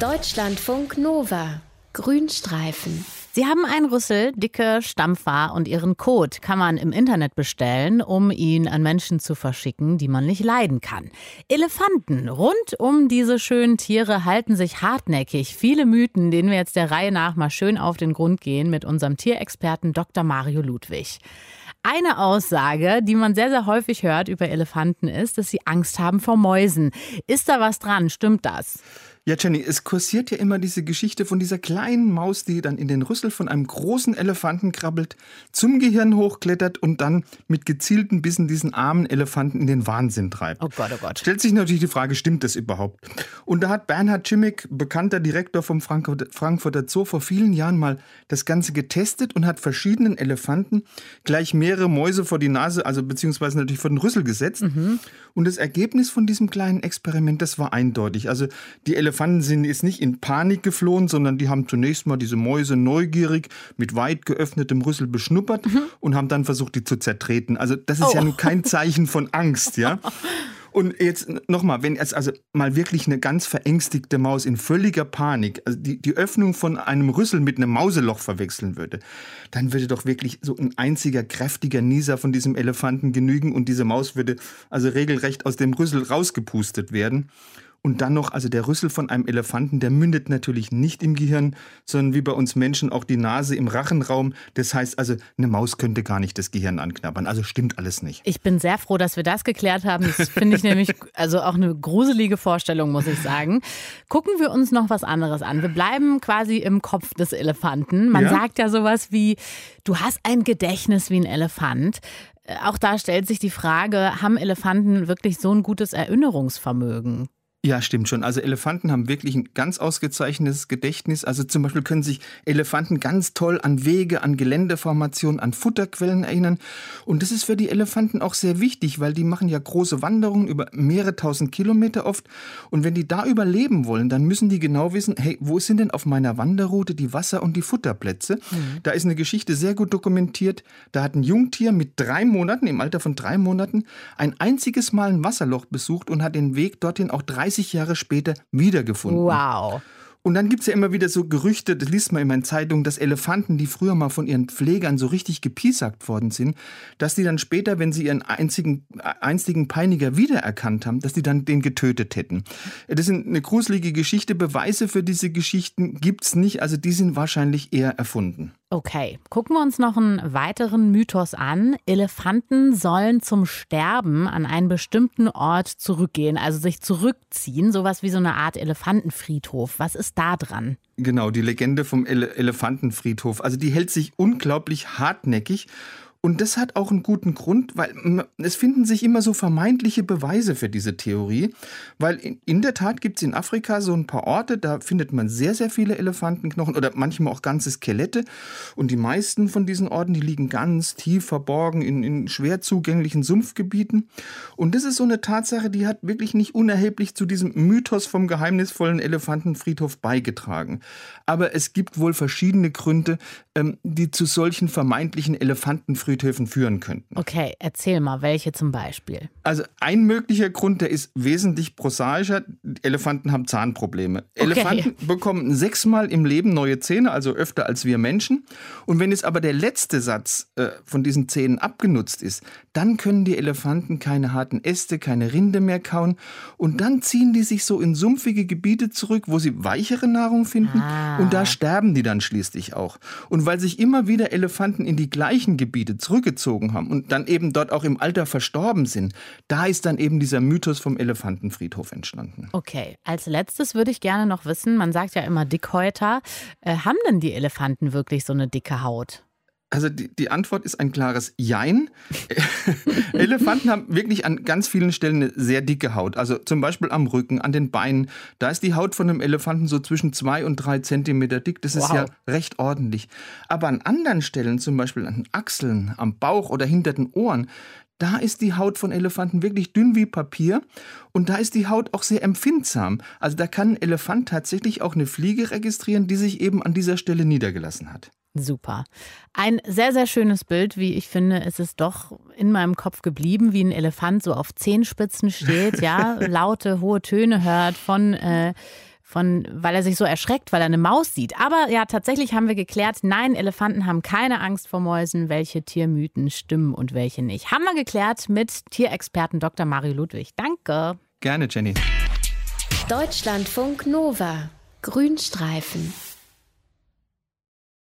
Deutschlandfunk Nova. Grünstreifen. Sie haben einen Rüssel, dicke Stampfer und ihren Code kann man im Internet bestellen, um ihn an Menschen zu verschicken, die man nicht leiden kann. Elefanten rund um diese schönen Tiere halten sich hartnäckig. Viele Mythen, denen wir jetzt der Reihe nach mal schön auf den Grund gehen mit unserem Tierexperten Dr. Mario Ludwig. Eine Aussage, die man sehr, sehr häufig hört über Elefanten, ist, dass sie Angst haben vor Mäusen. Ist da was dran? Stimmt das? Ja, Jenny, es kursiert ja immer diese Geschichte von dieser kleinen Maus, die dann in den Rüssel von einem großen Elefanten krabbelt, zum Gehirn hochklettert und dann mit gezielten Bissen diesen armen Elefanten in den Wahnsinn treibt. Oh Gott, oh Gott. Stellt sich natürlich die Frage, stimmt das überhaupt? Und da hat Bernhard Schimmick, bekannter Direktor vom Frankfurter Zoo, vor vielen Jahren mal das Ganze getestet und hat verschiedenen Elefanten gleich mehrere Mäuse vor die Nase, also beziehungsweise natürlich vor den Rüssel gesetzt. Mhm. Und das Ergebnis von diesem kleinen Experiment, das war eindeutig. Also die Elefanten Elefanten sind jetzt nicht in Panik geflohen, sondern die haben zunächst mal diese Mäuse neugierig mit weit geöffnetem Rüssel beschnuppert mhm. und haben dann versucht, die zu zertreten. Also das ist oh. ja nun kein Zeichen von Angst, ja. Und jetzt nochmal, wenn es also mal wirklich eine ganz verängstigte Maus in völliger Panik, also die, die Öffnung von einem Rüssel mit einem Mauseloch verwechseln würde, dann würde doch wirklich so ein einziger kräftiger Nieser von diesem Elefanten genügen und diese Maus würde also regelrecht aus dem Rüssel rausgepustet werden. Und dann noch, also der Rüssel von einem Elefanten, der mündet natürlich nicht im Gehirn, sondern wie bei uns Menschen auch die Nase im Rachenraum. Das heißt also, eine Maus könnte gar nicht das Gehirn anknabbern. Also stimmt alles nicht. Ich bin sehr froh, dass wir das geklärt haben. Das finde ich nämlich also auch eine gruselige Vorstellung, muss ich sagen. Gucken wir uns noch was anderes an. Wir bleiben quasi im Kopf des Elefanten. Man ja? sagt ja sowas wie, du hast ein Gedächtnis wie ein Elefant. Äh, auch da stellt sich die Frage, haben Elefanten wirklich so ein gutes Erinnerungsvermögen? Ja, stimmt schon. Also Elefanten haben wirklich ein ganz ausgezeichnetes Gedächtnis. Also zum Beispiel können sich Elefanten ganz toll an Wege, an Geländeformationen, an Futterquellen erinnern. Und das ist für die Elefanten auch sehr wichtig, weil die machen ja große Wanderungen über mehrere tausend Kilometer oft. Und wenn die da überleben wollen, dann müssen die genau wissen, hey, wo sind denn auf meiner Wanderroute die Wasser- und die Futterplätze? Mhm. Da ist eine Geschichte sehr gut dokumentiert. Da hat ein Jungtier mit drei Monaten, im Alter von drei Monaten, ein einziges Mal ein Wasserloch besucht und hat den Weg dorthin auch drei 30 Jahre später wiedergefunden. Wow. Und dann gibt es ja immer wieder so Gerüchte, das liest man immer in Zeitungen, dass Elefanten, die früher mal von ihren Pflegern so richtig gepiesackt worden sind, dass die dann später, wenn sie ihren einzigen, einstigen Peiniger wiedererkannt haben, dass die dann den getötet hätten. Das ist eine gruselige Geschichte. Beweise für diese Geschichten gibt es nicht. Also die sind wahrscheinlich eher erfunden. Okay, gucken wir uns noch einen weiteren Mythos an. Elefanten sollen zum Sterben an einen bestimmten Ort zurückgehen, also sich zurückziehen, sowas wie so eine Art Elefantenfriedhof. Was ist da dran? Genau, die Legende vom Ele Elefantenfriedhof. Also die hält sich unglaublich hartnäckig und das hat auch einen guten Grund, weil es finden sich immer so vermeintliche Beweise für diese Theorie. Weil in, der Tat gibt es in Afrika so ein paar Orte, da findet man sehr, sehr viele Elefantenknochen oder manchmal auch ganze Skelette. Und die meisten von diesen Orten, die liegen ganz tief verborgen in, in schwer zugänglichen Sumpfgebieten. Und das ist so eine Tatsache, die hat wirklich nicht unerheblich zu diesem Mythos vom geheimnisvollen Elefantenfriedhof beigetragen. Aber es gibt wohl verschiedene Gründe, ähm, die zu solchen vermeintlichen Elefantenfriedhöfen Friedhöfen führen könnten. Okay, erzähl mal, welche zum Beispiel? Also ein möglicher Grund, der ist wesentlich prosaischer. Elefanten haben Zahnprobleme. Okay. Elefanten bekommen sechsmal im Leben neue Zähne, also öfter als wir Menschen. Und wenn jetzt aber der letzte Satz äh, von diesen Zähnen abgenutzt ist, dann können die Elefanten keine harten Äste, keine Rinde mehr kauen. Und dann ziehen die sich so in sumpfige Gebiete zurück, wo sie weichere Nahrung finden. Ah. Und da sterben die dann schließlich auch. Und weil sich immer wieder Elefanten in die gleichen Gebiete zurückgezogen haben und dann eben dort auch im Alter verstorben sind, da ist dann eben dieser Mythos vom Elefantenfriedhof entstanden. Okay, als letztes würde ich gerne noch wissen, man sagt ja immer Dickhäuter, äh, haben denn die Elefanten wirklich so eine dicke Haut? Also die, die Antwort ist ein klares Jein. Elefanten haben wirklich an ganz vielen Stellen eine sehr dicke Haut. Also zum Beispiel am Rücken, an den Beinen. Da ist die Haut von einem Elefanten so zwischen zwei und drei Zentimeter dick. Das wow. ist ja recht ordentlich. Aber an anderen Stellen, zum Beispiel an den Achseln, am Bauch oder hinter den Ohren, da ist die Haut von Elefanten wirklich dünn wie Papier und da ist die Haut auch sehr empfindsam. Also da kann ein Elefant tatsächlich auch eine Fliege registrieren, die sich eben an dieser Stelle niedergelassen hat. Super. Ein sehr, sehr schönes Bild, wie ich finde, ist es doch in meinem Kopf geblieben, wie ein Elefant so auf Zehenspitzen steht, ja, laute, hohe Töne hört von, äh, von, weil er sich so erschreckt, weil er eine Maus sieht. Aber ja, tatsächlich haben wir geklärt, nein, Elefanten haben keine Angst vor Mäusen. Welche Tiermythen stimmen und welche nicht. Haben wir geklärt mit Tierexperten Dr. Mario Ludwig. Danke. Gerne, Jenny. Deutschlandfunk Nova. Grünstreifen.